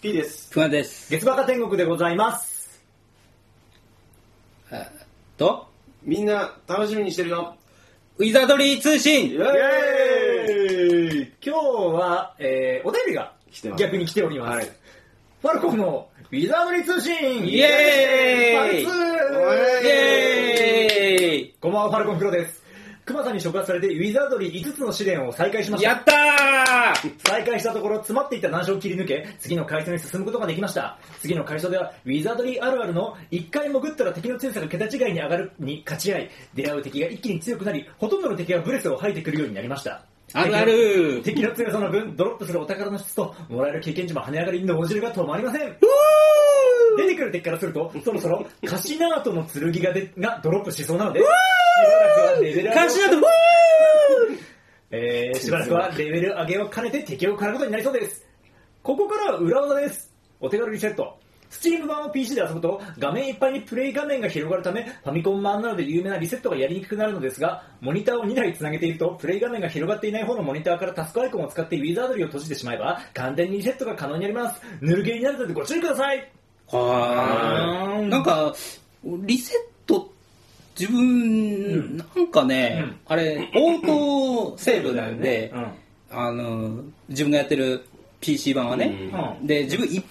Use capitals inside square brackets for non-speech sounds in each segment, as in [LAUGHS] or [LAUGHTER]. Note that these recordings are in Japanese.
P です。ふわです。月バカ天国でございます。えっと、みんな楽しみにしてるよ。ウィザードリー通信イエーイ今日は、えー、お便りが来てます逆に来ております。はいファルコンのウィザードリー通信イエーイパルツイエーイこんばんは、ファルコンプロです。クマさんに触発されて、ウィザードリー5つの試練を再開しました。やったー！再開したところ詰まっていた難所を切り抜け次の階層に進むことができました。次の階層ではウィザードリーあるあるの1回潜ったら敵の強さが桁違いに上がるに勝ち合い出会う敵が一気に強くなりほとんどの敵がブレスを吐いてくるようになりました。あるある。敵の強さの分ドロップするお宝の質ともらえる経験値も跳ね上がり脳汁が止まりません出てくる敵からするとそろそろカシナートの剣がでがドロップしそうなのでしばらくはレベル上げをカシナートウえー、しばらくはレベル上げを兼ねて敵を狩ることになりそうです。ここからは裏技です。お手軽リセット。スチーム版を PC で遊ぶと画面いっぱいにプレイ画面が広がるためファミコン版などで有名なリセットがやりにくくなるのですがモニターを2台つなげているとプレイ画面が広がっていない方のモニターからタスクアイコンを使ってウィザードリーを閉じてしまえば簡単にリセットが可能になりますぬるゲーになるのでご注意くださいはーい。なんか、リセット、自分、なんかね、うん。あれ、オートセーブなんで、うん。あの、自分がやってる PC 版はね、うん。で、自分い、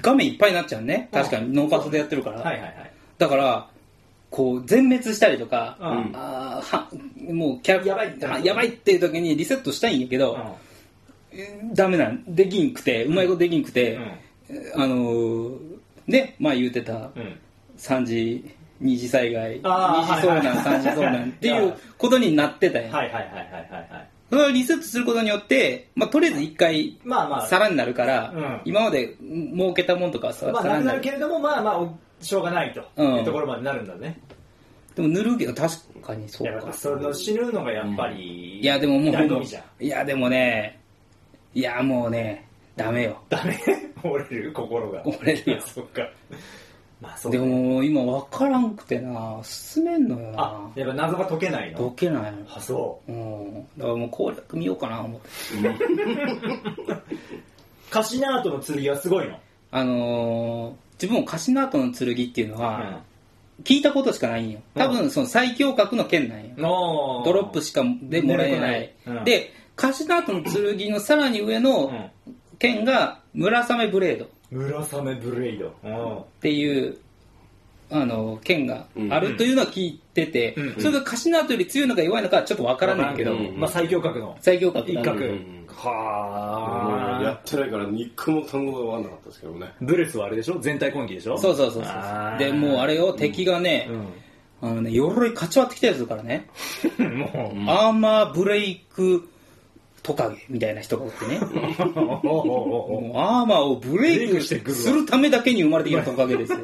画面いっぱいになっちゃうね。確かに、ノーパスでやってるから。はいはいはい。だから、こう、全滅したりとか、うん。あーはもうキャラやばいって。やばいっていう時にリセットしたいんやけど、ダメなん。できんくて、うまいことできんくて、あのーね、前言うてた、うんうん3時、2次災害、あー2次遭難、はいはい。3次遭難っていうことになってたん。や。はいはいはいはいはいはい。それをリセットすることによって、まあ、とりあえず一回、まあまあ。皿になるから、うん。今まで儲けたもんとかさ、まあなくなる。皿になる。けれどもまあまあしょうがないとうん。いうところまでなるんだね、でも塗るけど確かにそうか。その死ぬのがやっぱり、いや、でももう、醍醐味じゃん。いや、でもね、いや、もうね、ダメよ。ダメ？[LAUGHS] 折れる？心が。折れるよ。そっか。まあそうでも今分からんくてな、進めんのよあな。やっぱ謎が解けないの？解けない。の。あそう。ん。だからもう攻略見ようかな思って。うカシナートの剣はすごいの？あのー、自分もカシナートの剣っていうのは、聞いたことしかないんよ。多分その最強格の剣なんよ。のドロップしかでもらえない。うん。で、カシナートの剣のさらに上の剣が村雨ブレード。っ村雨ブレイド。うん。ていう、あの、剣があるというのは聞いてて、うん。それがカシナートより強いのか弱いのかはちょっとわからないけど、うん。まあ最強格の。最強格だ一角。うん。はあ。やってないから一個も単語が分かんなかったですけどね。ブレスはあれでしょ？全体攻撃でしょ？そうそうそうそう。でもうあれを敵がね、あのね鎧かち割ってきたやつだからね、う [LAUGHS] んもう。アーマーブレイクトカゲみたいな人がおってね。[LAUGHS] アーマーをブレイクするためだけに生まれてきたトカゲですよ。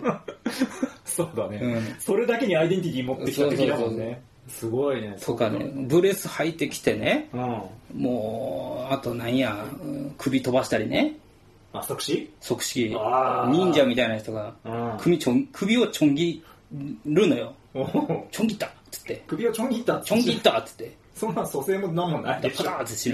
[LAUGHS] そうだね、うん。それだけにアイデンティティ持ってきた敵だもんね。すごいね。とかねブレス履いてきてね。うん。もうあとなんやうん首飛ばしたりね。あ即死？即死。忍者みたいな人がうん。首ちょん首をちょん切るのよ。ちょん切ったっつって。首をちょん切ったちょん切ったっつってそんな蘇生もなんもないででしょ。パターって死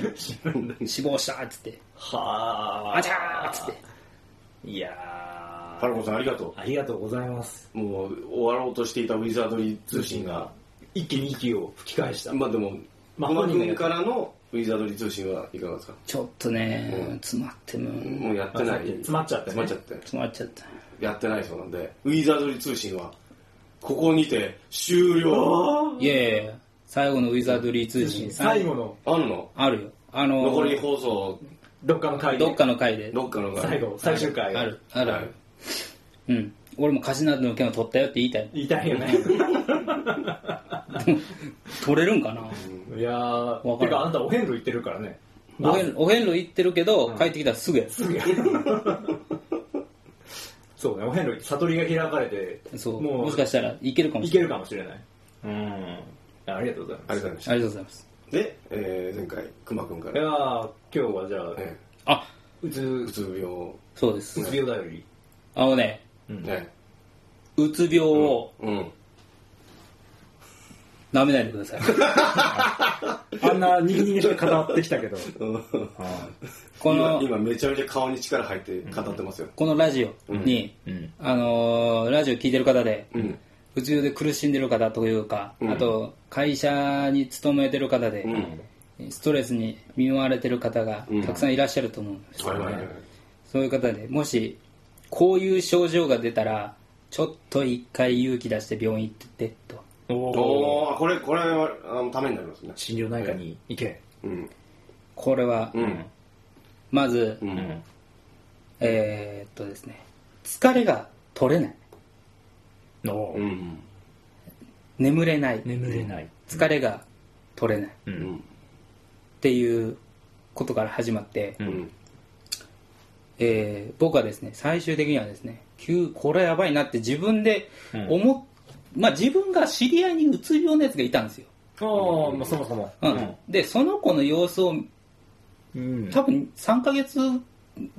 ぬ。死亡したっつって。はあ。あちゃーっつって。いやー。パルコさんありがとありがとうございます。う。もう終わろうとしていたウィザードリー通信が、一気に息を吹き返した、まあでも、まあ熊本人からのウィザードリー通信はいかがですか？ちょっとね、うん詰まっても。もうやってない。詰まっちゃってね。詰まっちゃって。詰まっちゃった。やってないそうなんで、ウィザードリー通信は、ここにて終了。いやいやいや最後のウィザードリー通信。最後の。あんの？あるよ。あの残り放送、どっかの回で。どっかの回。でどっかの最後最終回。あるある。あはい。る、うん。俺もカジナの件を取ったよって言いたい。言いたいよね。[LAUGHS] 取れるんかな？いやわかるーてかあんたお遍路行ってるからね。お遍お遍路行ってるけど、帰ってきたらすぐや。すぐや。[LAUGHS] そうねお遍路悟りが開かれてそう。もうもしかしたらいけるかもいけしれない。るかもしれない。うんありがとうございますありがとうございましありがとうございますた。で、えー前回、熊君から、いやー今日はじゃあえあうつーうつ病、そうですうつ病だよりあのねうんね。うつ病をうん。舐めないでください [LAUGHS] あんな握りにして語ってきたけど。この今今めちゃめちゃ顔に力入って語ってますよ。このラジオに、うん。あのーラジオ聞いてる方で、うん。うつ病で苦しんでる方というか、うんあと会社に勤めてる方で、うん。ストレスに見舞われてる方がうんたくさんいらっしゃると思うんですよね。そういう方でもしこういう症状が出たらちょっと一回勇気出して病院行ってとおお。これ、これは、あの、ためになりますね。診療内科に行け。うん。これは、うん。まず、う。うんん。えーっとですね疲れが取れないうん。眠れない眠れない。疲れが取れないっう。うんん。ていうことから始まって、うん。えー僕はですね最終的にはですね急これやばいなって自分で思っ、まあ自分が知り合いにうつ病のやつがいたんですよ、ああ、まあそもそも。うんでその子の様子をうん。多分3ヶ月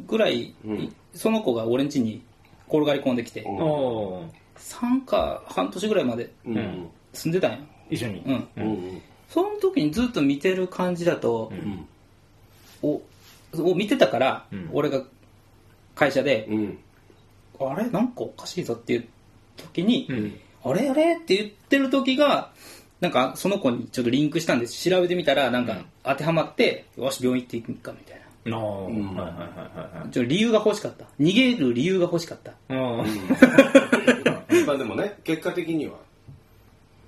ぐらい、うんその子が俺ん家に転がり込んできて、うん3か半年ぐらいまでうん。住んでたんよ、一緒に。うん、うん。その時にずっと見てる感じだと、うん。おを見てたから、うん。俺が会社で、うん。あれ？なんかおかしいぞっていう時に、うん。あれ？あれ？って言ってる時がなんかその子にちょっとリンクしたんです。調べてみたらなんか当てはまって、よし病院行っていくかみたいな。ああ、はいんはいはいはい。ちょっと理由が欲しかった。逃げる理由が欲しかった。はい。[LAUGHS] まあでもね、結果的には。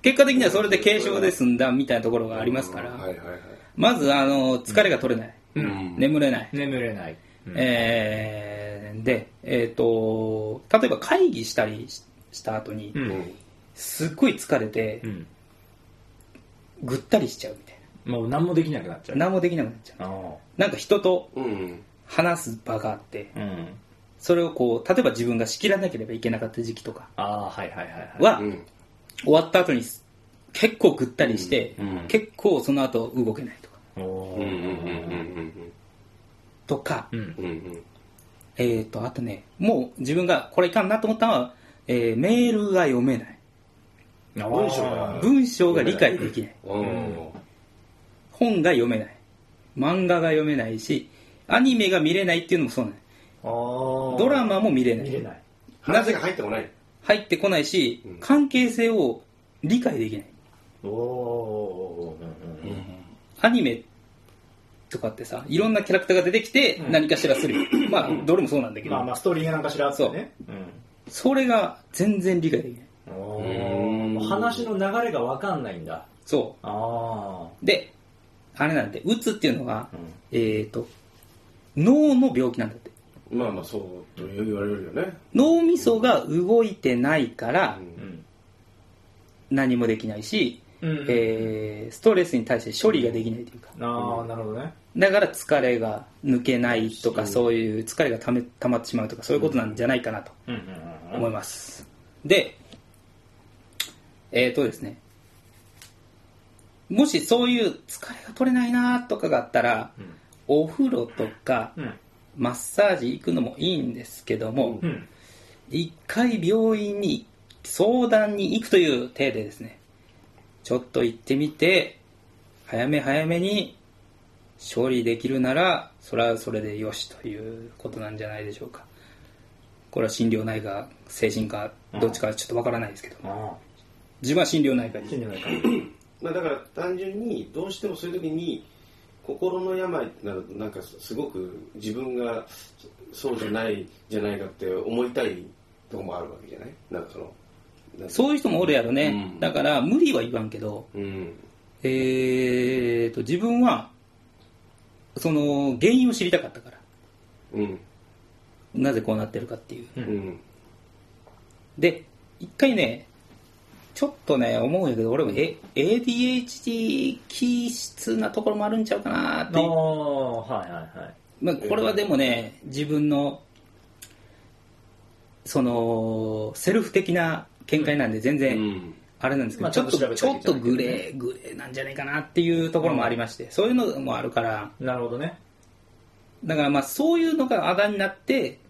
結果的にはそれで軽症で済んだみたいなところがありますから、はいはいはい。まずあの疲れが取れない、うん。眠れない、眠れない。えーで、えー、と例えば会議したりしした後に、うんうん。すっごい疲れてうん。ぐったりしちゃうみたいもう何もできなくなっちゃう。な何もできなくなっちゃうあなんか人とうん。話す場があってあ。うん。それをこう例えば自分が仕切らなければいけなかった時期とかああ、はいはいはいはい。は、うん。終わった後に結構ぐったりして、うん結構その後動けないとかおうん。うん。うん。うん。とか、うん。うん。うん。えー、とあとねもう自分がこれいかんなと思ったのは、えーメールが読めない文章が文章が理解できないうん。本が読めない漫画が読めないしアニメが見れないっていうのもそうなのああ。ドラマも見れない。見れない。話が入ってこない。入ってこないしうん。関係性を理解できない。おおー。アニメとかってさいろんなキャラクターが出てきてうん。何かしらする、[CLEARS THROAT] まあどれもそうなんだけど、まあまあ、ストーリーがなんかしらあってね。それが全然理解できない。話の流れがわかんないんだ。そあうであれなんでうつっていうのは、うん。えっ、と脳の病気なんだまあまあ、そうと言われるよね。脳みそが動いてないから。何もできないし、うん。えーストレスに対して処理ができないというかああ、なるほどね。だから疲れが抜けないとか、うんそういう疲れがため溜まってしまうとかそういうことなんじゃないかなとうんうんうん。思います、でえっ、とですねもしそういう疲れが取れないなとかがあったら、うんお風呂とかうん。マッサージ行くのもいいんですけども、うん。一回病院に相談に行くという体でですねちょっと行ってみて早め早めに処理できるならそれはそれでよしということなんじゃないでしょうかこれは心療内科精神科どっちかちょっとわからないですけどあ自分は心療内科 [CLEARS THROAT] あ。に信じないか。まあだから単純にどうしてもそういう時に心の病ってなるとなんかすごく自分がそうじゃないじゃないかって思いたいとこもあるわけじゃない？なんかそのそういう人もおるやろね、うん。だから無理は言わんけどうん。えーと自分はその原因を知りたかったから。うん。なぜこうなってるかっていう。で一回ねちょっとね思うんやけど俺もえ ADHD 気質なところもあるんちゃうかなってはいはいはい。まあ、これはでもね自分のそのセルフ的な見解なんで全う然ん。あれなんですけど、まあちょっとちゃんとちょっとグレーグレーなんじゃないかなっていうところもありまして、そういうのもあるから。なるほどね。だからまあそういうのがあだになって、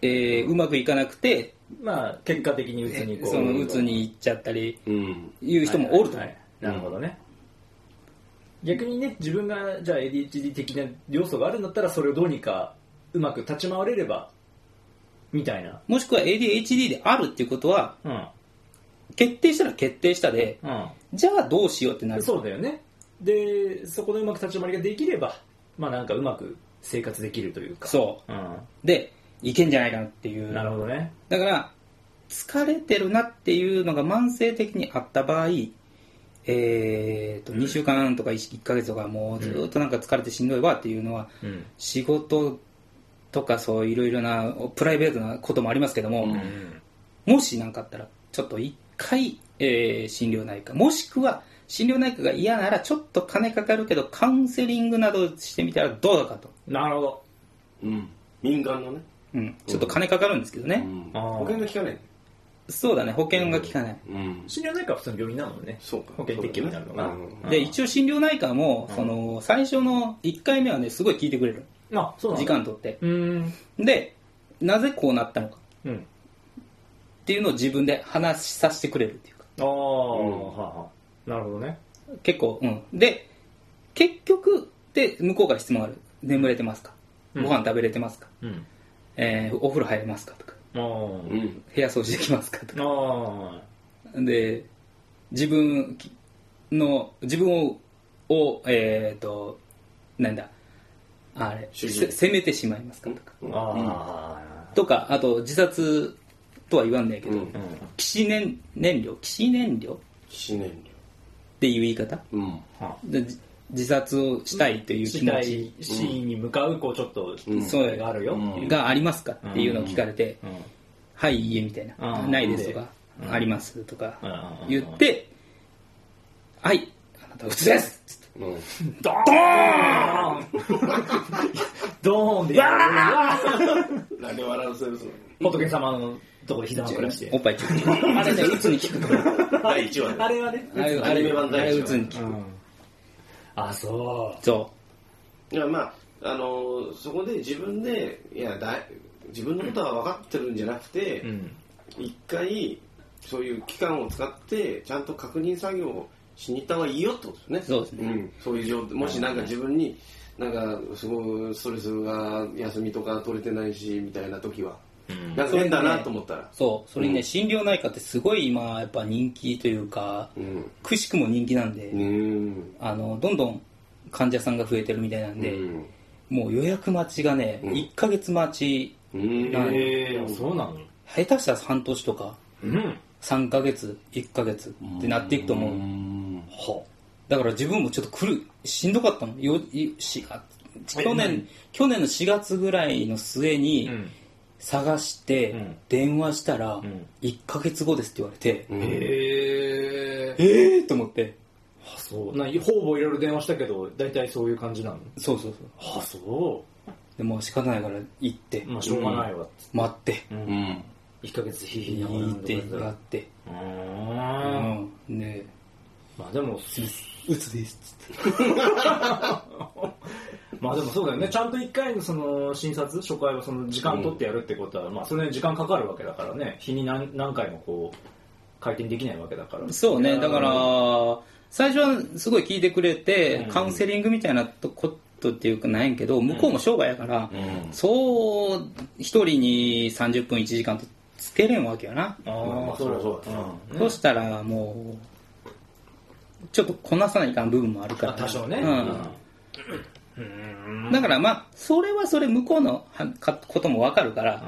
えーうまくいかなくてまあ、結果的にうつにこう。そのうつに行っちゃったりうん。いう人もおると思う、はいなるほどね、逆にね自分がじゃあ ADHD 的な要素があるんだったらそれをどうにかうまく立ち回れればみたいな。もしくは ADHD であるっていうことは、うん。決定したら決定したで、うん。じゃあどうしようってなる。そうだよね。でそこでうまく立ち回りができればまあなんかうまく生活できるというか、そう。うで、いけんじゃないかなっていう。ん、なるほどね。だから、疲れてるなっていうのが慢性的にあった場合、えー、と2週間とか 1, ヶ月とかもうずっとなんか疲れてしんどいわっていうのは、うん。仕事とかそういろいろなプライベートなこともありますけども、うん。もし何かあったらちょっと一回、えー心療内科もしくは心療内科が嫌ならちょっと金かかるけどカウンセリングなどしてみたらどうだかと、なるほど。うん。民間のね、うん、ちょっと金かかるんですけどね、保険が効かない。そうだね。保険が効かない、うん。心療内科は普通の病院なのね。そうか。保険適用になるのかな、うん。で一応心療内科も、その最初の1回目はねすごい聞いてくれるあそう時だ間取って。うん。でなぜこうなったのか。うん。っていうのを自分で話させてくれるっていうか。ああ、はあはあ。なるほどね。結構うん。で結局で向こうから質問ある。眠れてますか？うん。ご飯食べれてますか、うんえーお風呂入れますかとか。うん部屋掃除できますかとか。あで自分きの自分ををえっ、となんだ。あれ責めてしまいますかとか、あああとかあと自殺とは言わんねえけど、うん。起死燃燃料？起死燃料？っ死燃ていう言い方？料うん。はでじ自殺をしたいという気持ち。いシーンに向かうこうちょっとうんそれがあるよっていうがありますかっていうのを聞かれて、うん。はい、いいえみたいな、うん。ないですとか、うん。ありますとかうん。言って、はい、あなたうつですつって。うん。ドーン！ドーン！でやるなんで笑わせるその？仏様のところで膝枕して。おっぱいちょっとあれね、うつに効く第1話であれはねあれあれ第一話うつに効く。うんあそそいやまああのそこで自分でいやだい自分のことは分かってるんじゃなくてううん。一、回そういう期間を使ってちゃんと確認作業をしに行った方がいいよってことですね。そうですね。ん、そういう状態。もしなんか自分になんかすごいストレスが休みとか取れてないしみたいな時はうん。なんか変だなと思ったら。う。そう。それにね、うん。心療内科ってすごい今、やっぱ人気というか、うん。くしくも人気なんで、うん。あの、どんどん患者さんが増えてるみたいなんで、うん。もう予約待ちがね、うん。1ヶ月待ち、うんなん。ええそうなの下手したら半年とか、うん。3ヶ月、1ヶ月ってなっていくと思う。ん。は。だから自分もちょっと来る、しんどかったの。よいしあ去年、去年の4月ぐらいの末にうん探してうん、電話したらん、1ヶ月後ですって言われて、うん。へええーと思って。あそう。な方々いろいろ電話したけど大体そういう感じなの？そうそうそう。あそでもう仕方ないから行って、うまあしょうがないわ。待って、ううん。ん1ヶ月ひいひい。ってやって、ううん。ん。で、まあでもうつですっつって。[LAUGHS] まあでもそうだよね。ちゃんと1回のその診察初回はその時間取ってやるってことは、まあそれに時間かかるわけだからね。日に何何回もこう回転できないわけだから。そうね、だから、最初はすごい聞いてくれて、うん。カウンセリングみたいなことっていうかないんけど、向こうも商売やから、うん。そう、一人に30分1時間とつけれんわけよな。あまあまあそりゃそうだうん。そしたらもう、ちょっとこなさないかん部分もあるから。あ多少ね。うん。うんだからまあ、それはそれ向こうのはかこともわかるから、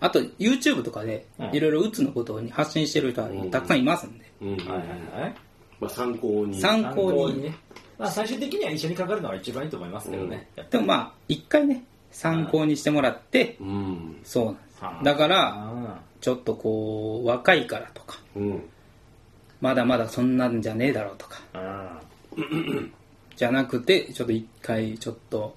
あと YouTube とかでうん。いろいろうつのことに発信してる人はたくさんいますんで、うん。はいはいはい。まあ参考に。参考に。ね、まあ、最終的には一緒にかかるのが一番いいと思いますけどね、でもまあ、一回ね、参考にしてもらって、うん。そうなんです。は。あ。だから、あちょっとこう、若いからとか、うん。まだまだそんなんじゃねえだろうとか、あ [CLEARS THROAT] じゃなくて、ちょっと一回ちょっと、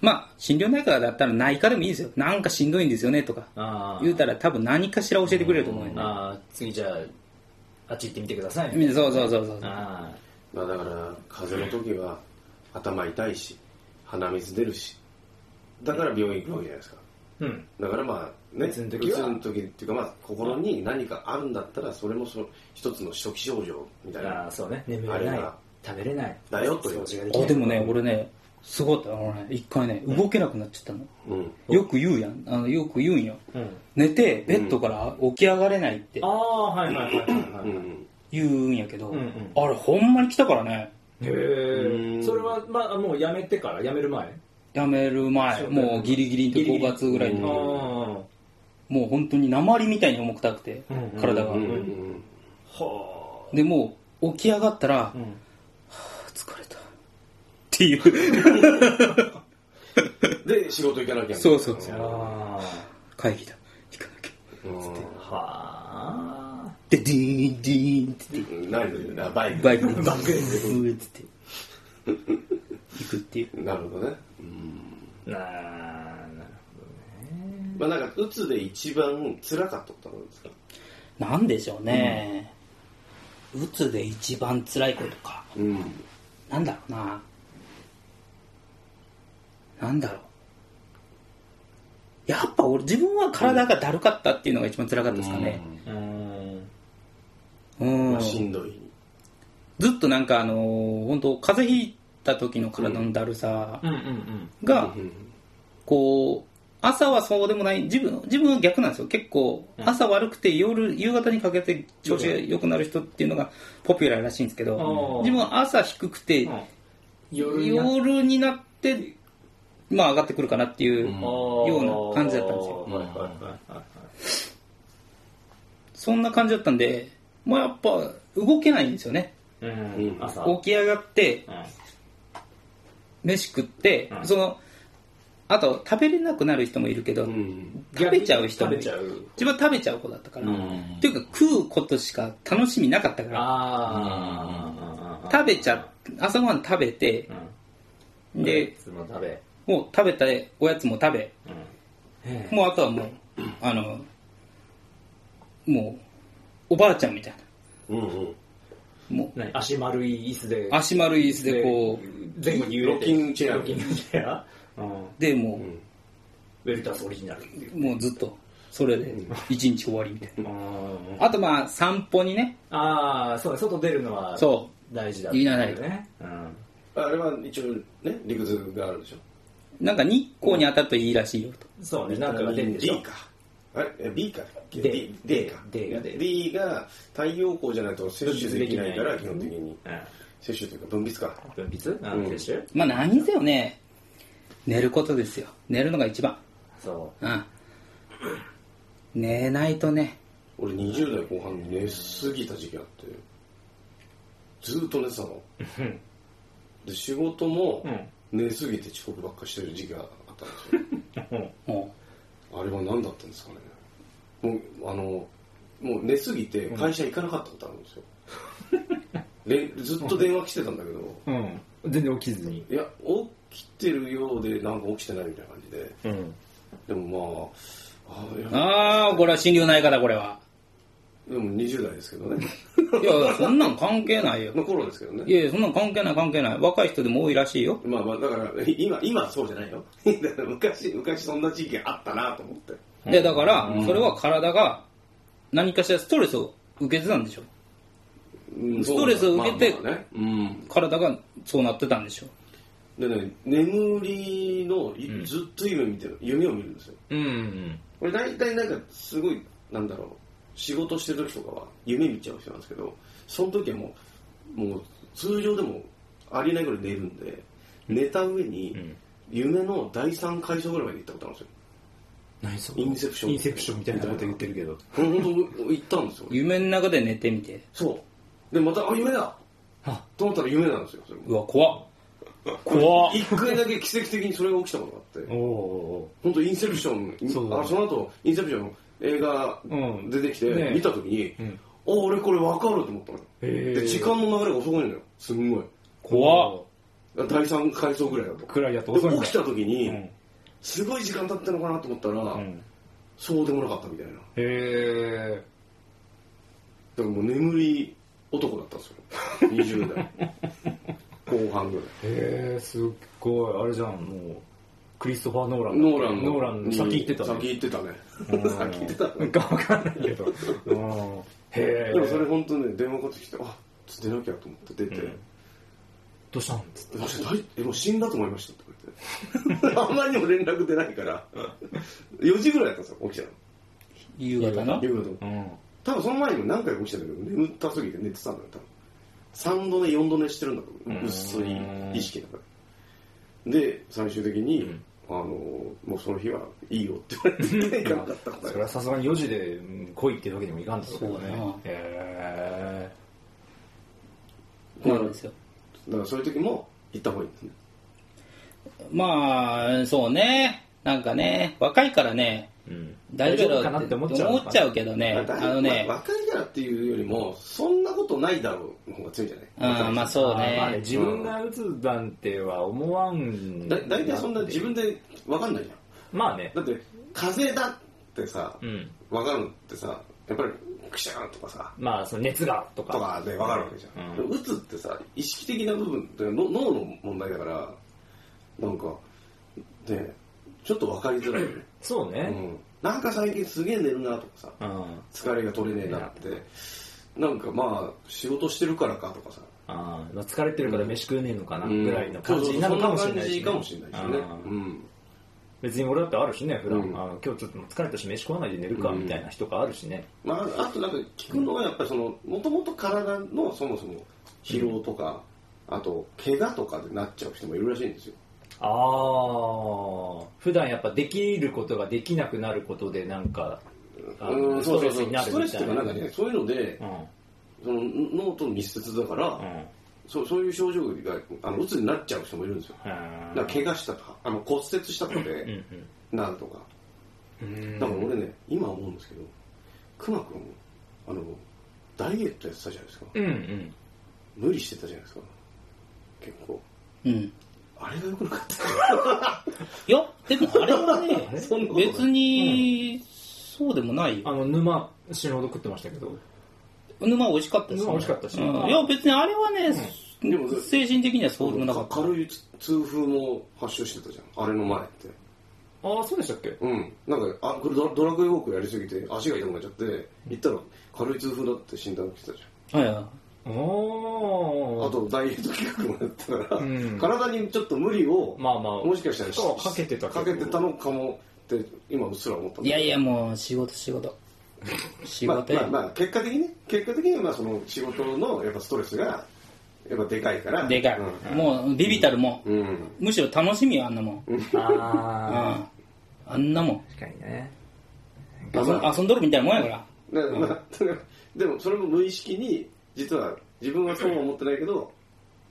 まあ、心療内科だったら内科でもいいですよ。なんかしんどいんですよねとか、あ言うたら多分何かしら教えてくれると思うよね。ああ次じゃああっち行ってみてください。そうそうそうそう。あまあだから風邪の時は頭痛いし鼻水出るしだから病院行くわけじゃないですか。うん。だからまあねうつの時時っていうかまあ心に何かあるんだったらそれもその一つの初期症状みたいな。ああそうね。眠れない。あれが食べれない。だよという。掃除ができない。あでもね俺ねすごかった。あのね一回ね動けなくなっちゃったの、うん。よく言うやん。あのよく言うんよ。うん。寝てベッドから起き上がれないって。ああはいはいはいはいはいうん言うんやけど、うんうん。あれほんまに来たからね。へうん。えそれはまあもうやめてから？やめる前？やめる前そうだね。もうギリギリで5月ぐらいに。うんもあう本当に鉛みたいに重くたくてうんうん体が、うんうんあはでもう起き上がったら、あうんっていう。で仕事行かなきゃそうそうそう。あ会議だ。行かなきゃ。うん。あはあでディーンディーンって言って。うん何であバイク。バイク。でバックでブーって。行くっていう。なるほどね。うん。なあなるまあなんかうつで一番辛かったことは何ですか？なんでしょうね、うつで一番辛いことか。うん。なんだろうななんだろう。やっぱ俺自分は体がだるかったっていうのが一番辛かったですかね。うん、まあしんどい。ずっとなんかあのー本当風邪ひいた時の体のだるさうんうんうんが、うん。こう朝はそうでもない自分自分は逆なんですよ。結構うん朝悪くて夜夕方にかけて調子が良くなる人っていうのがポピュラーらしいんですけどうん自分は朝低くて夜になってまあ上がってくるかなっていううん。ような感じだったんですよ。はいはいはいはい。そんな感じだったんでまあやっぱ動けないんですよね。うん。起き上がってうん。飯食ってうん。そのあと食べれなくなる人もいるけどうん。食べちゃう人もいる。食べちゃう。自分は食べちゃう子だったから、うん。っていうか食うことしか楽しみなかったから。食べちゃ朝ごはん食べてうん。でいつもう食べたおやつも食べ。うん。もうあとはもうあのもうおばあちゃんみたいうんうん。なもう何？足丸い椅子で。足丸い椅子でこう前後に揺れて。ロッキングチェア。ロッキングチェア。うん。でもうん。ウェルタースオリジナル。うもうずっとそれで一日終わりみたいな。ああとまあ散歩にね。あーそうね外出るのはそ大事だいいなない。ねうん。あれは一応ね理屈があるでしょ？うなんか日光に当たるといいらしいよと。そうねなんかが出るでしょ？B かあ B か。D D, D か。D が出る D が太陽光じゃないと摂取できないから基本的に。うん。摂取というか分泌か。分泌？うんうん。摂取？まあ何せよね寝ることですよ。寝るのが一番。そう。ん。寝ないとね。俺20代後半に寝すぎた時期あって。ずーっと寝てたの。ううん。で仕事もうん寝すぎて遅刻ばっかしてる時期があったんですよ。もあれは何だったんですかね。もうあのもう寝すぎて会社行かなかったことあるんですよ、[LAUGHS] れずっと電話来てたんだけど。うん。全然起きずに。いや起きてるようでなんか起きてないみたいな感じで。うん。でもまあああこれは心療内科だこれはでも20代ですけどね。[LAUGHS] いやそんなん関係ないよ。まあ頃ですけどね。いやそんなん関係ない関係ない。若い人でも多いらしいよ。まあまあだから今今はそうじゃないよ。[LAUGHS] 昔昔そんな時期あったなと思って。いやだからそれは体が何かしらストレスを受けてたんでしょ。うんストレスを受けてまあまあね。うん。体がそうなってたんでしょ。でね眠りのずっと夢見てる。夢を見るんですよ。うん。これ大体なんかすごいなんだろう仕事してる時とかは夢見ちゃう人なんですけどその時はもうもう通常でもありえないぐらい寝るんで寝た上にうん。夢の第3階層ぐらいまで行ったことあるんですよ。何そインセプションインセプションみたいなこと言ってるけど。本当行ったんですよ。夢の中で寝てみて。そう。でまたあ夢だ。あ。と思ったら夢なんですよそれも。うわ怖っ。怖っ。一回だけ奇跡的にそれが起きたことがあって。おお本当インセプションあその後インセプションの映画うん。出てきて、ね。見た時に、うん。あ俺これ分かると思ったので時間の流れが遅いのよ。すんごい。怖っ。第3階層ぐらいだと。くらいだと遅いで起きた時に、うん。すごい時間経ってるのかなと思ったら、うん。そうでもなかったみたいな。だかへえらもう眠り男だったんですよ。[LAUGHS] 20代。後半ぐらい。へえすっごい。あれじゃんもクリストファー・ノーランノーランの。ノーラン先行ってたね。先行ってたね。うん。[LAUGHS] 先行ってたね。かわかんないけど。うん。へえ。でもそれ本当ね電話かかってきてあちょっと出なきゃと思って出て、うん。どうしたんつって。えもう死んだと思いましたって言われて。[LAUGHS] あんまりにも連絡出ないから。4時ぐらいだったんですよ起きたの。夕方の夕方。うん。多分その前にも何回か起きたんだけど眠ったすぎて寝てたんだよ多分。3度寝4度寝してるんだと思う。薄い意識だからで最終的に、うんあのもうその日はいいよって言われて行かなかったからそれはさすがに4時でうん来いっていうわけにもいかんだろうけどね。そうだなんですよだからそういう時も行った方がいいんですね。まあそうね。なんかね若いからねえうん。大丈夫だかなって思っちゃう思っちゃうけどねまああのね。まあ若いからっていうよりもそんなことないだろうの方が強いんじゃない？うんまあそうあーまあねね自分が打つなんては思わん。だ大体そんな自分で分かんないじゃん。まあね。だって風邪だってさうん。分かるのってさやっぱりくしゃーとかさまあその熱がとか。とかで分かるわけじゃん、うん。打つってさ意識的な部分っての脳の問題だからなんかねちょっと分かりづらいよね、そうね。うん、なんか最近すげえ寝るなとかさうん。疲れが取れねえなって。なんかまあ仕事してるからかとかさ。ああ疲れてるから飯食えねえのかなうん。ぐらいの感じなのかもしれないしね。かもしれないしね。うん。別に俺だってあるしね普段、うん。あー今日ちょっと疲れたし飯食わないで寝るかうんみたいな人があるしね、まあ、あとなんか聞くのはやっぱりそのもともと体のそもそも疲労とか、あと怪我とかでなっちゃう人もいるらしいんですよああ普段やっぱできることができなくなることでなんかうんストレスになるストレみたいな。スっていうかなんかねそういうのでうんその脳と密接だから、うん。そうそういう症状があのうつになっちゃう人もいるんですよ。へだーから怪我したとかあの骨折したとかうんでなるとか、うん。だから俺ね今思うんですけど熊君あのダイエットやってたじゃないですか。うんうん。無理してたじゃないですか。結構。うんあれが良くなかった [LAUGHS] いやでもあれはね別にそうでもないよ。あの沼死ぬほど食ってましたけど。沼美味しかったし、沼美味しかったし。うん。いや別にあれはね、でも精神的にはそうでもなかった。軽い痛風も発症してたじゃんあれの前って。ああそうでしたっけ？うん。なんかあこれドラドラクエウォークやりすぎて足が痛くなっちゃって行ったら軽い痛風だって診断来てたじはいはいおゃんおあとダイエット企画もやってたから、うん。体にちょっと無理をまあまあもしかしたら負荷はかけてたかけてたのかもって今うっすら思ったいやいやもう仕事仕事。[LAUGHS] 仕まあ事や、まあまあ結果的にね。結果的にはまあその仕事のやっぱストレスがやっぱでかいから。でかい、もうビビたるもん、うん、うんむしろ楽しみよあんなもん、うん、ああんなもん。あ確かにね。遊ん遊んどるみたいなもんやから。だからまあ、でもそれも無意識に実は自分はそうは思ってないけど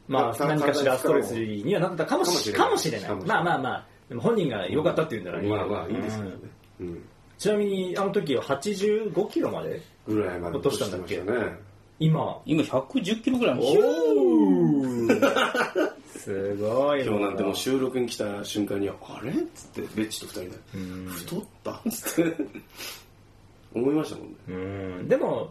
まあた何かしらストレスにはなったかもしかかもしれない。れないかもしれない。まあまあまあ。でも本人が良かったって言うんならいい。まあまあいいですけどね。うん、うん、ちなみにあの時は85キロまでぐらいまで落としたんだっけ？ね。今。今110キロぐらいすごい今日なんてもう収録に来た瞬間に「あれ?」っつってベッチと二人で。うん「太った?」っつって。思いましたもんね。うん。でも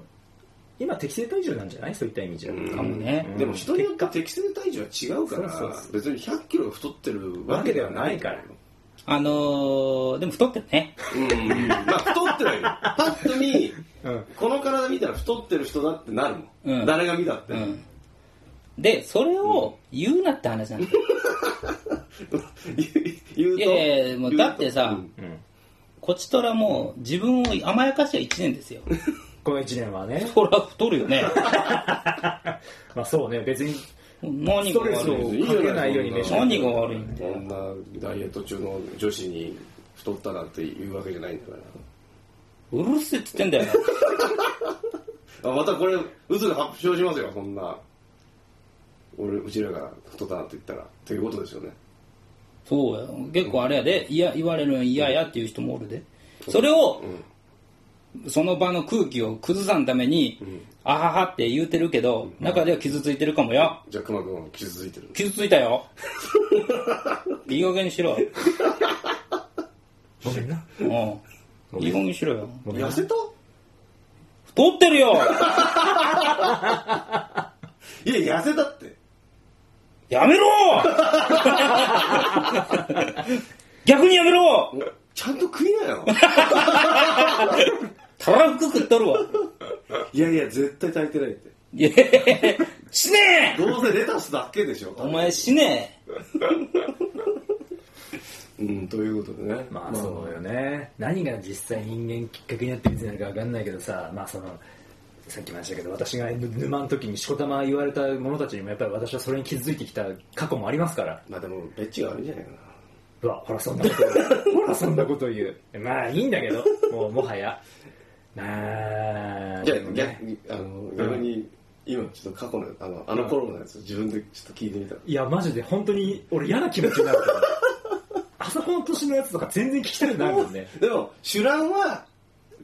今適正体重なんじゃない？そういった意味じゃ。うん。かもね。でも人によって適正体重は違うからそうそうそ別に100キロ太ってるわけではないからあのー、でも太ってるね。うん。まあ太ってはいる。パッと見うん。この体見たら太ってる人だってなるもん、うん。誰が見たって、うん。でそれを言うなって話なんだよ。[LAUGHS] 言うといやいやもうだってさうん。うん。こちとらもう自分を甘やかしは1年ですよこの1年はね。そら太るよね。[LAUGHS] まあそうね別に何が悪いいいじゃかけないように飯を何が悪いんだよ。こんなダイエット中の女子に太ったなんて言うわけじゃないんだかうるせえっつってんだよ。ら [LAUGHS] あまたこれ渦で発表しますよそんな。俺うちらが太ったなって言ったら。っていうことですよね。そうよ。結構あれやでいや言われるの嫌やっていう人もおるで。それをその場の空気を崩さんために、あははって言うてるけど、中では傷ついてるかもよ。じゃあ熊君は傷ついてる傷ついたよ。[LAUGHS] いい加減にしろ。ごめんな。うん。いい加減にしろよ。痩せた？太ってるよ。[LAUGHS] いや痩せたって。やめろ。[LAUGHS] 逆にやめろ。ちゃんと食いなよたらふく食っとるわ。いやいや絶対炊いてないって。いやいや死ね！どうせレタスだけでしょえお前死ね！うんということでね。まあそうよね、何が実際人間きっかけになって見せなるか分かんないけどさまあそのさっきも言いましたけど私が沼の時にしこたま言われた者たちにもやっぱり私はそれに気づいてきた過去もありますから。まあでもベッチが悪いんじゃないかな。うわほらそんなこと。言うほらそんなこと言う。まあいいんだけど。もうもはやまあじゃあでもね。逆にあの逆に今ちょっと過去のあのあの頃のやつ自分でちょっと聞いてみたいやマジで本当に俺嫌な気持ちになるからあそこの年のやつとか全然聞きたくないもんね。でも主乱は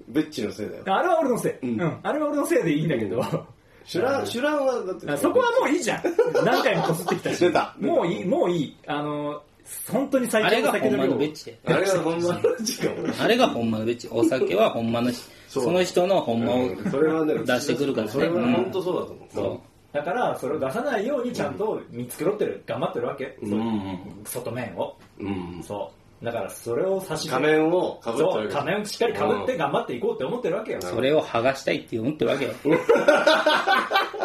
ベッチのせいだよ。あれは俺のせい、うん。うん、あれは俺のせいでいいんだけど、主乱主乱はだってあそこはもういいじゃん。何回もこすってきたし。[LAUGHS] 出た。もういいもういい。あの本当に最あれ強の酒の量がほんまのベッチで。あれがほんまの時間あれがほんまのベッチ。お酒はほんまのし、その人のほんまをうん。それはね出してくるからね。それはうん本当そうだと思う。そだからそれを出さないようにちゃんと見繕ってる頑張ってるわけ、うん。う。ん外面を。うん。そう。だからそれを差し仮面をかぶってそう。仮面をしっかりかぶって頑張っていこうって思ってるわけよ、う。それを剥がしたいって思ってるわけよ。[LAUGHS]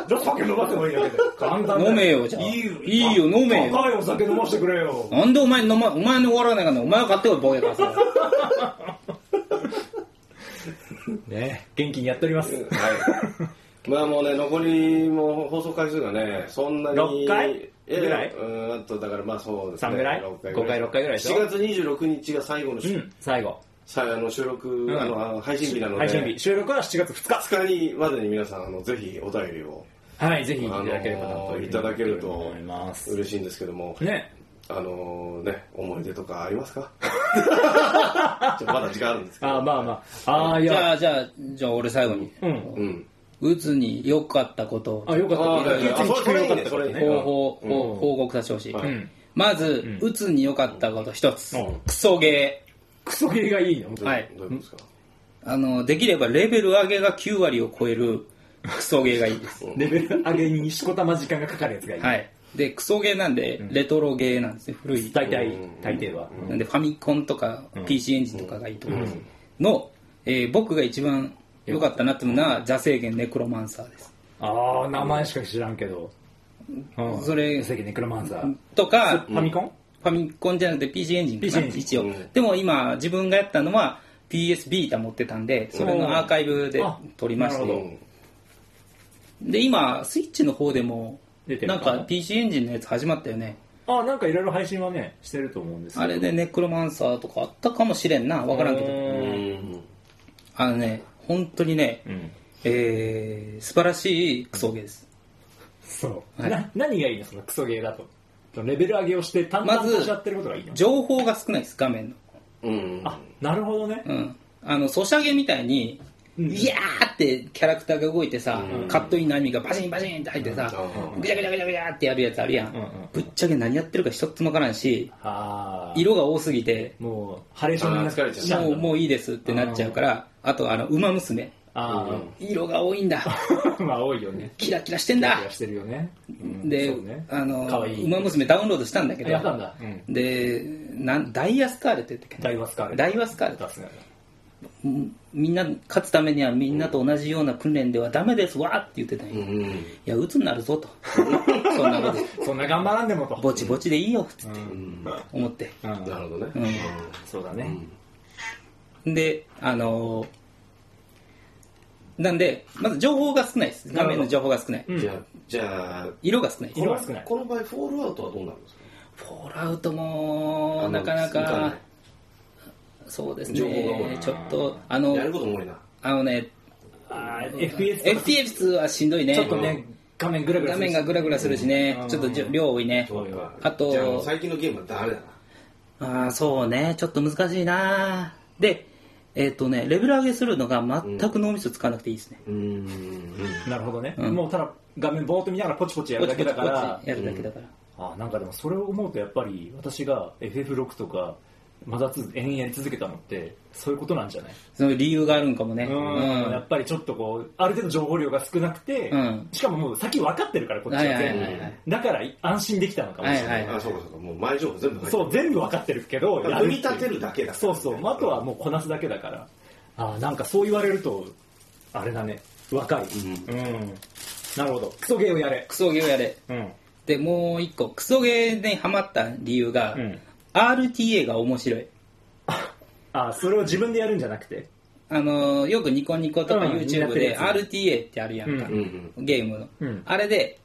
じゃあ酒飲ませばいいだけで簡単だ飲めよ、じゃあ。いいよ。いいよ、飲めよ。高いお酒飲ませてくれよ。なんでお前飲ま、お前に終わらないかんねんお前が買ってこい、ボケからさ。[LAUGHS] ね。元気にやっております、はい。[LAUGHS] まあもうね残りもう放送回数がねそんなに6回？やぐらい？うんあとだからまあそうですね。3ぐらい？6 5回6回ぐらいでしょ？7月26日が最後の,、うん最後。さあの収録、ん。あの配信日なので。配信日。収録は7月2日。2日にまでに皆さんあのぜひお便りをはいぜひいただければといただけると嬉しいんですけども。ねあのね思い出とかありますか？[LAUGHS] ちょまだ時間あるんですけど。あまあまあ。ああいや。じゃあ、じゃあ、じゃあ俺最後に。うん。うん。うつに良かったこと。をあよかった。あーいつに聞くよかったからね。それいいね報報うん。報報告させてほしい。はい。うんまず、うつに良かったこと一つ。うん。クソゲクソゲーがいいの？どうはい。どういうことですか？ー。あの、できればレベル上げが9割を超えるクソゲーがいいです。レベル上げにしこたま時間がかかるやつがいい。はい。で、クソゲーなんで、レトロゲーなんですね。古い。大体うん。大抵は。なんでファミコンとかうん。PC エンジンとかがいいと思います。の、えー僕が一番良かったなっていうのは、座制限ネクロマンサーです。ああ名前しか知らんけど。うん。それ関ネクロマンサー。とか、ファミコン？ファミコンじゃなくて PC エンジンかなエンジン。一応、うん。でも今自分がやったのは PS ビータ持ってたんでそれのアーカイブであ撮りまして。で今スイッチの方でも出てるかななんか PC エンジンのやつ始まったよね。あなんかいろいろ配信はねしてると思うんですけど。あれでネクロマンサーとかあったかもしれんな。分からんけど。んん。あのね本当にね、うん。えー、素晴らしいクソゲーです。そう、はい。な何がいいのそのクソゲーだと。レベル上げをして淡々としちゃってることがいいの、情報が少ないです画面のうん。あなるほどね、うん。あのソシャゲみたいにうんいやーってキャラクターが動いてさ、うん。カットインの網がバシンバシンって入ってさ、うん。ぐちゃぐちゃぐちゃぐちゃってやるやつあるやん、ぶっちゃけ何やってるか一つもわからんし色が多すぎて。もうハレーションになっちゃうあー。疲れちゃもうもういいですってなっちゃうからあとあの馬娘。あ色が多いんだ。あ [LAUGHS] まあ多いよね。キラキラしてんだ。してるよね、うん。で、ね。あのいい。馬娘ダウンロードしたんだけど。やったんだ、うん、でなんダイヤスカーレット言ってっけ？ダイワスカーレ。ダイワスカーレみんな勝つためにはみんなと同じような訓練ではダメですわって言ってたんよ、いうん。や鬱になるぞと。[LAUGHS] そんなこと。そんな頑張らんでもと。ぼちぼちでいいよっつって。うん。思って、うん。なるほどね。うそうだね、ん、であのーなんでまず情報が少ないです。画面の情報が少ない。うん。じゃあじゃあ色が少ない。色が少ない。この場合フォールアウトはどうなるんですか？フォールアウトもなかなつかなかいそうです情報が多いな。ねちょっとあのやることも多いな。あのねあー FPS FPS はしんどいね。ちょっとね画面グラグラ画するし。面がグラグラするしね。うん。ちょっとじょ量多いね。あとじゃあもう最近のゲームはダメだ？なああそうね。ちょっと難しいな。でえっ、とねレベル上げするのが全く脳みそ使わなくていいですね、うん。なるほどね、うん。もうただ画面ぼーっと見ながらポチポチやるだけだから。ポチポチポチやるだけだから、あなんかでもそれを思うとやっぱり私が FF6 とかまだつ延々続けたのってそういうことなんじゃない？その理由があるんかもね。うん。やっぱりちょっとこうある程度情報量が少なくて、うん。しかももう先分かってるからこっちは全部、はいはいはい。はいだから安心できたのかもしれない、はいはいあそうかそうかもう前情報全部入ってそう全部分かってるけど組み立てるだけだからそうそう、まああとはもうこなすだけだから。あーなんかそう言われるとあれだね。分かるうん。うん、なるほど。クソゲーをやれ。クソゲーをやれ。うん。で、もう一個、クソゲーにハマった理由が、うん RTA が面白い。あそれを自分でやるんじゃなくて？あのーよくニコニコとかうん YouTube やってるで RTA ってあるやんか、うんゲームの、うん。あれで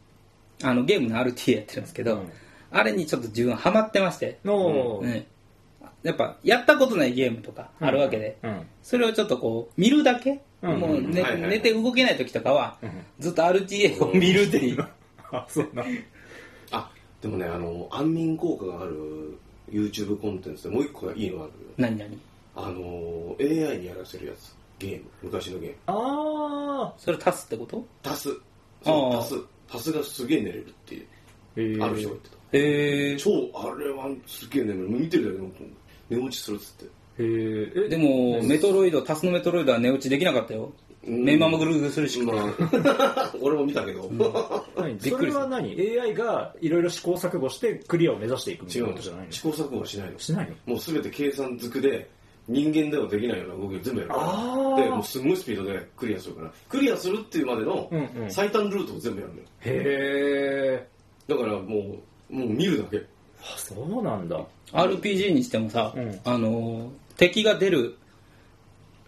あのゲームの RTA やってるんですけど、うん。あれにちょっと自分ハマってまして、の、うん。やっぱやったことないゲームとかあるわけで、うん。それをちょっとこう見るだけ、うん。もう寝,、はいはいはい。寝て動けない時とかは、うん。ずっと RTA を見るっていう、[LAUGHS] あそうな。あでもねあの安眠効果がある YouTube コンテンツでもう一個がいいのがある何何？あの AI にやらせるやつ。ゲーム。昔のゲーム。あそれ足すってこと？足す。あー。そう足す。足すがすげえ寝れるっていう。ー。へある人が言ってた。へえ超あれはすげえ寝れる見てるだけで寝落ちするっつって。へえでもメトロイドタスのメトロイドは寝落ちできなかったよ、うん目ままぐるぐるするし、まあ。[LAUGHS] 俺も見たけど、何？そびっくりするれは何？AI がいろいろ試行錯誤してクリアを目指していくみたい違う。のなことじゃないの？試行錯誤はしないの。しないの？もう全て計算づくで人間ではできないような動きを全部やるから。でもうすごいスピードでクリアするから。クリアするっていうまでのうんうん。最短ルートを全部やるのよ。へえだからもうもう見るだけ。あそうなんだ。RPG にしてもさ、うん。あのー敵が出る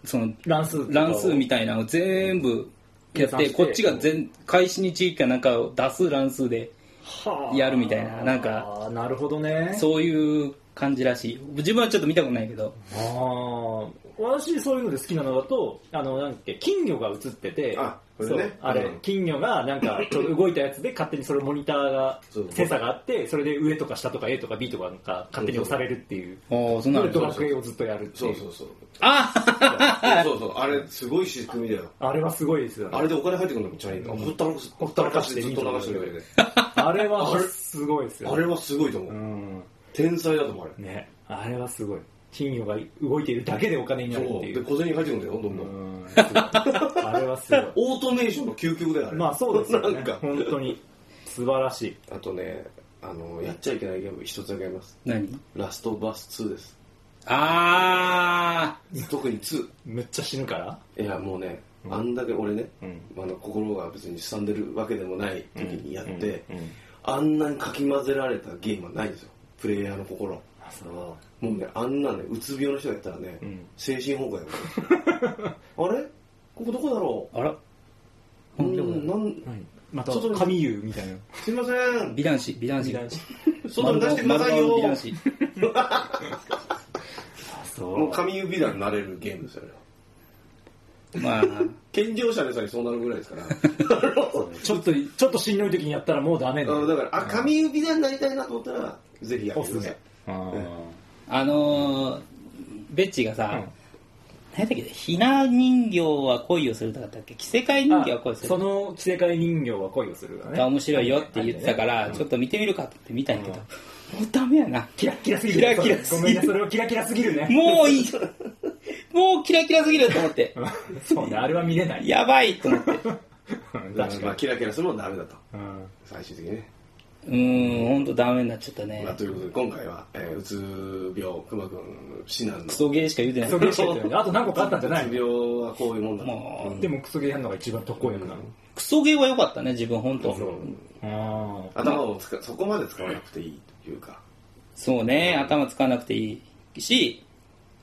その乱数乱数みたいなのを全部やってこっちが全開始に地域かなんかを出す乱数ではあやるみたいななんかなるほどねそういう感じらしい。自分はちょっと見たことないけど。ああ私そういうので好きなのだとあのなんだっけ金魚が映っててあこれね。そうあれ、うん。金魚がなんかちょっと動いたやつで勝手にそれモニターがセンサーがあってそれで上とか下とか A とか B とかなんか勝手に押されるっていう。ああそんなのドラクエをずっとやるっていう。うそそうそう。あそうそうあれすごい仕組みだよ。あれはすごいですよね。あれでお金入ってくるのめっちゃいい。ほったらほったらかしてずっと流してる。だけであれ？はすごいですよあれはすごいと思う。うん天才だと思うあれね。あれはすごい。金魚が動いているだけでお金になるっていう。で小銭入ってくるんだよどんどんうんすごい。あれはすごい。[LAUGHS] オートメーションの究極だよあれ。まあそうですよね。なんか。本当に。素晴らしい。あとねあのやっちゃいけないゲーム一つだけあります。何？ラストバス2です。あ特に2めっちゃ死ぬから？いやもうねあんだけ俺ね、うん。あの心が別にすさんでるわけでもない時にやって、うんうんあんなにかき混ぜられたゲームはないんですよプレイヤーの心。あそう。もうねあんなねうつ病の人がやったらね、うん。精神崩壊 [LAUGHS] あれ？ここどこだろああら？ううんなんまた外に。神優みたいな。すいません。美男子美男子。[LAUGHS] 外に出してくださいよ。丸顔美男子。[LAUGHS] そう。もう神指弾になれるゲームですよねまあ。健常者でさえそうなるぐらいですから。[LAUGHS] ちょっとちょっとしんどい時にやったらもうダメだ。だからあ神指弾になりたいなと思ったらぜひやってくださめいあのー、ベッチがさ、うん。何だっけひな人形は恋をするとかだったっけ？着せ替え人形は恋をする。その着せ替え人形は恋をするがね。が面白いよって言ってたから、ちょっと見てみるかって見たんやけど、もうダメやな。キラッキラすぎる。キラキラすぎる。ごめんねそれはキラキラすぎるね。もういいもうキラキラすぎると思って、[LAUGHS] そうねあれは見れない。やばいと思って。確まあ、かに。キラキラするのもダメだと。うん。最終的にね、うーん、ほんとダメになっちゃったね。まあ、。ということで今回は、えーうつ病くまくん指南のクソゲーしか言うてない。クソゲーしか言ってない。[LAUGHS] あと何個かあったんじゃないうつ病はこういうもんだと。もううん。でもクソゲーやるのが一番特効薬な。のクソゲーは良かったね、自分ほんと。そう。ああ頭を使そこまで使わなくていいというか。そうね、頭使わなくていいし、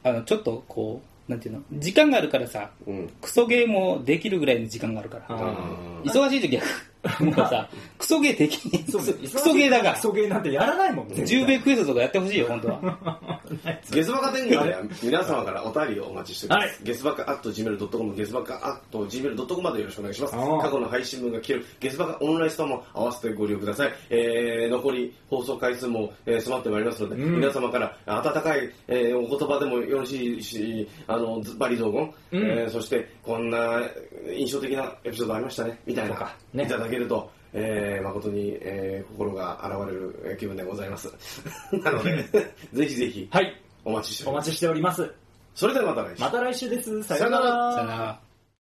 あの、ちょっとこう、なんていうの、時間があるからさ、うん。クソゲーもできるぐらいの時間があるから。あ忙しい時は、[LAUGHS] もうさ、クソゲー的に、そうクソゲーだから。ク。ソゲーなんてやらないもんね10米クエストとかやってほしいよ、本当は。[LAUGHS] ゲスバカ天狗では皆様からお便りをお待ちしております。はい。ゲスバカ at gmail.com、ゲスバカ at gmail.com までよろしくお願いします。過去の配信分が聞ける。ゲスバカオンラインストアも合わせてご利用ください。えー、残り放送回数も、えー迫ってまいりますので、うん。皆様から温かい、えーお言葉でもよろしいし、あの、ズバリ雑言、うん。えーそしてこんな印象的なエピソードありましたね、みたいな、とか。ね。いただけると、えー、誠に、えー心が現れるえー気分でございます。[LAUGHS] なので、[LAUGHS] ぜひぜひ、はいお待ちしておりますお待ちしております。それではまた来週また来週です。さよならさよなら。